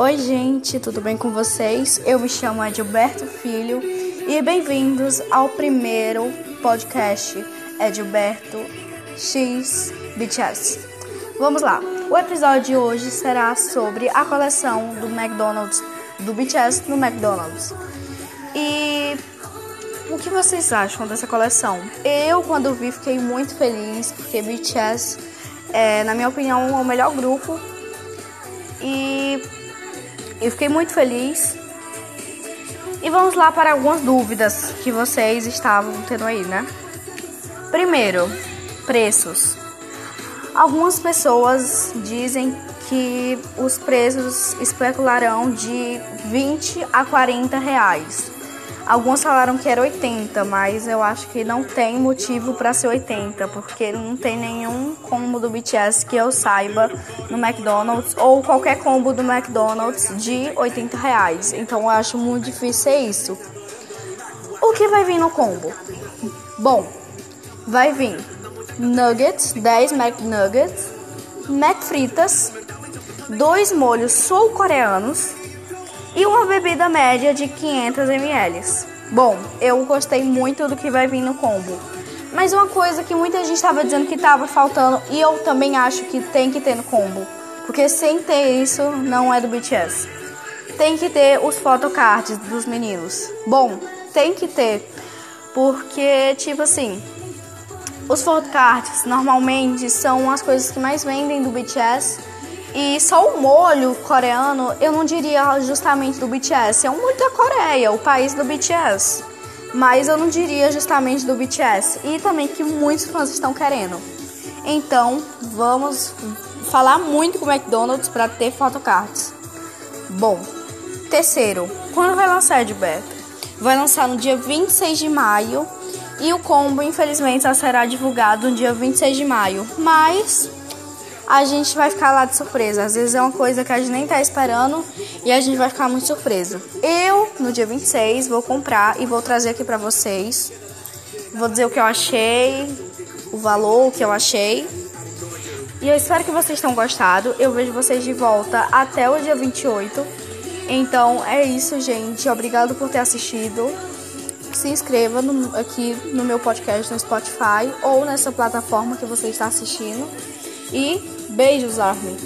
Oi, gente, tudo bem com vocês? Eu me chamo Edilberto Filho e bem-vindos ao primeiro podcast Edilberto X BTS. Vamos lá, o episódio de hoje será sobre a coleção do McDonald's, do BTS no McDonald's. E o que vocês acham dessa coleção? Eu, quando vi, fiquei muito feliz porque BTS é, na minha opinião, é o melhor grupo. E eu fiquei muito feliz. E vamos lá para algumas dúvidas que vocês estavam tendo aí, né? Primeiro, preços. Algumas pessoas dizem que os preços especularão de 20 a 40 reais. Alguns falaram que era 80, mas eu acho que não tem motivo para ser 80, porque não tem nenhum combo do BTS que eu saiba no McDonald's ou qualquer combo do McDonald's de 80 reais. Então eu acho muito difícil ser isso. O que vai vir no combo? Bom, vai vir nuggets, 10 McNuggets, McFritas, dois molhos sul-coreanos e uma bebida média de 500 ml. Bom, eu gostei muito do que vai vir no combo. Mas uma coisa que muita gente estava dizendo que estava faltando e eu também acho que tem que ter no combo, porque sem ter isso não é do BTS. Tem que ter os photocards dos meninos. Bom, tem que ter, porque tipo assim, os photocards normalmente são as coisas que mais vendem do BTS e só o molho coreano, eu não diria justamente do BTS, é um molho da Coreia, o país do BTS. Mas eu não diria justamente do BTS. E também que muitos fãs estão querendo. Então, vamos falar muito com o McDonald's para ter photocards. Bom, terceiro, quando vai lançar Edberto? Vai lançar no dia 26 de maio e o combo, infelizmente, só será divulgado no dia 26 de maio. Mas a gente vai ficar lá de surpresa. Às vezes é uma coisa que a gente nem tá esperando e a gente vai ficar muito surpresa. Eu, no dia 26, vou comprar e vou trazer aqui pra vocês. Vou dizer o que eu achei, o valor, que eu achei. E eu espero que vocês tenham gostado. Eu vejo vocês de volta até o dia 28. Então é isso, gente. Obrigado por ter assistido. Se inscreva no, aqui no meu podcast no Spotify ou nessa plataforma que você está assistindo. E beijos, Armin.